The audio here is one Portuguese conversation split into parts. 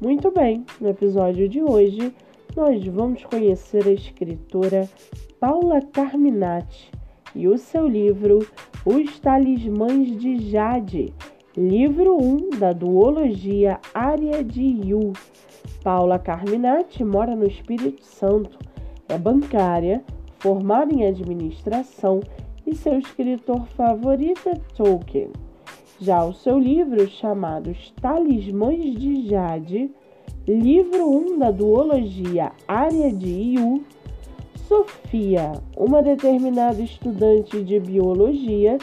Muito bem, no episódio de hoje nós vamos conhecer a escritora Paula Carminati e o seu livro Os Talismãs de Jade, livro 1 da duologia Área de Yu. Paula Carminati mora no Espírito Santo, é bancária, formada em administração e seu escritor favorito é Tolkien. Já o seu livro, chamado Talismãs de Jade, livro 1 da duologia Área de Iu, Sofia, uma determinada estudante de biologia,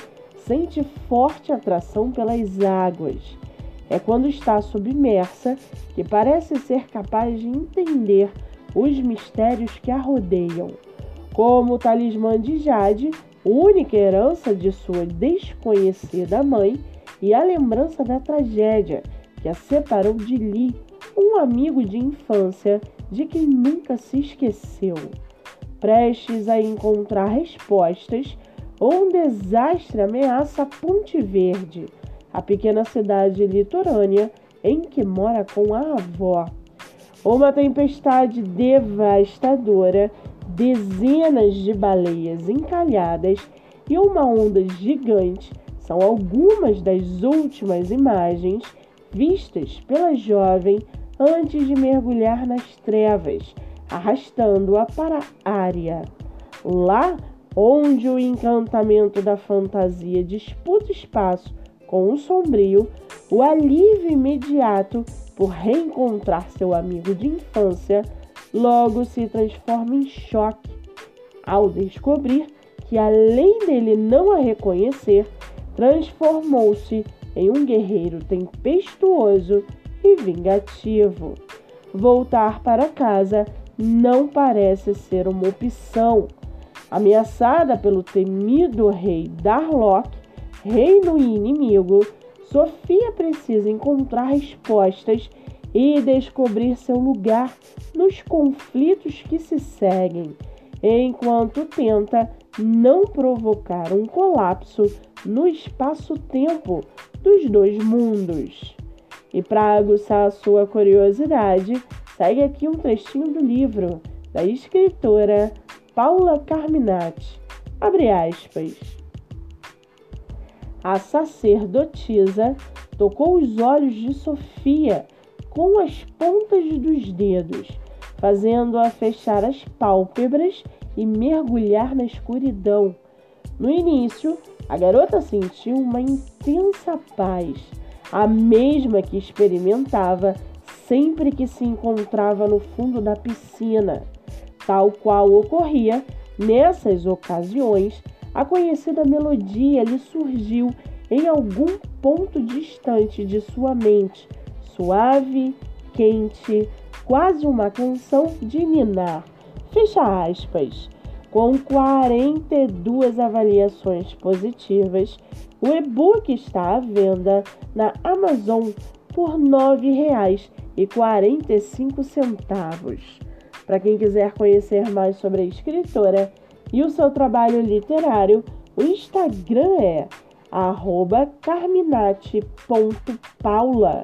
sente forte atração pelas águas. É quando está submersa que parece ser capaz de entender os mistérios que a rodeiam. Como o talismã de Jade, única herança de sua desconhecida mãe, e a lembrança da tragédia que a separou de Lee, um amigo de infância de quem nunca se esqueceu. Prestes a encontrar respostas, um desastre ameaça Ponte Verde, a pequena cidade litorânea em que mora com a avó. Uma tempestade devastadora, dezenas de baleias encalhadas e uma onda gigante são algumas das últimas imagens vistas pela jovem antes de mergulhar nas trevas, arrastando-a para a área. Lá onde o encantamento da fantasia disputa espaço com o sombrio, o alívio imediato por reencontrar seu amigo de infância logo se transforma em choque ao descobrir que, além dele não a reconhecer, transformou-se em um guerreiro tempestuoso e vingativo. Voltar para casa não parece ser uma opção. Ameaçada pelo temido rei Darlock, reino inimigo, Sofia precisa encontrar respostas e descobrir seu lugar nos conflitos que se seguem, enquanto tenta não provocar um colapso no espaço-tempo dos dois mundos. E para aguçar a sua curiosidade, segue aqui um trechinho do livro da escritora Paula Carminati. Abre aspas. A sacerdotisa tocou os olhos de Sofia com as pontas dos dedos, fazendo-a fechar as pálpebras e mergulhar na escuridão. No início, a garota sentiu uma intensa paz, a mesma que experimentava sempre que se encontrava no fundo da piscina. Tal qual ocorria nessas ocasiões, a conhecida melodia lhe surgiu em algum ponto distante de sua mente, suave, quente, quase uma canção de ninar. Fecha aspas. Com 42 avaliações positivas, o e-book está à venda na Amazon por R$ 9,45. Para quem quiser conhecer mais sobre a escritora e o seu trabalho literário, o Instagram é carminati.paula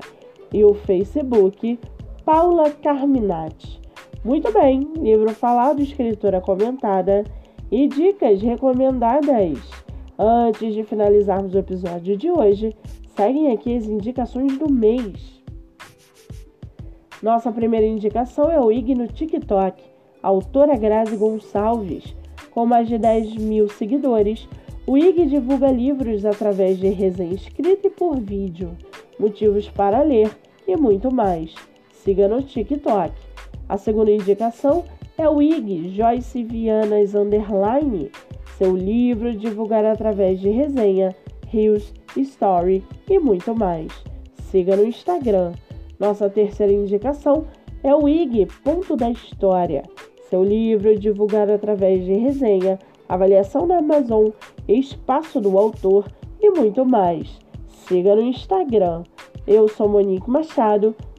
e o Facebook Paula Carminati. Muito bem, livro falado, escritora comentada e dicas recomendadas. Antes de finalizarmos o episódio de hoje, seguem aqui as indicações do mês. Nossa primeira indicação é o IG no TikTok, autora Grazi Gonçalves. Com mais de 10 mil seguidores, o IG divulga livros através de resenha escrita e por vídeo, motivos para ler e muito mais. Siga no TikTok. A segunda indicação é o IG Joyce Vianas Underline, seu livro divulgado através de resenha, reels, story e muito mais. Siga no Instagram. Nossa terceira indicação é o IG Ponto da História, seu livro divulgado através de resenha, avaliação na Amazon, espaço do autor e muito mais. Siga no Instagram. Eu sou Monique Machado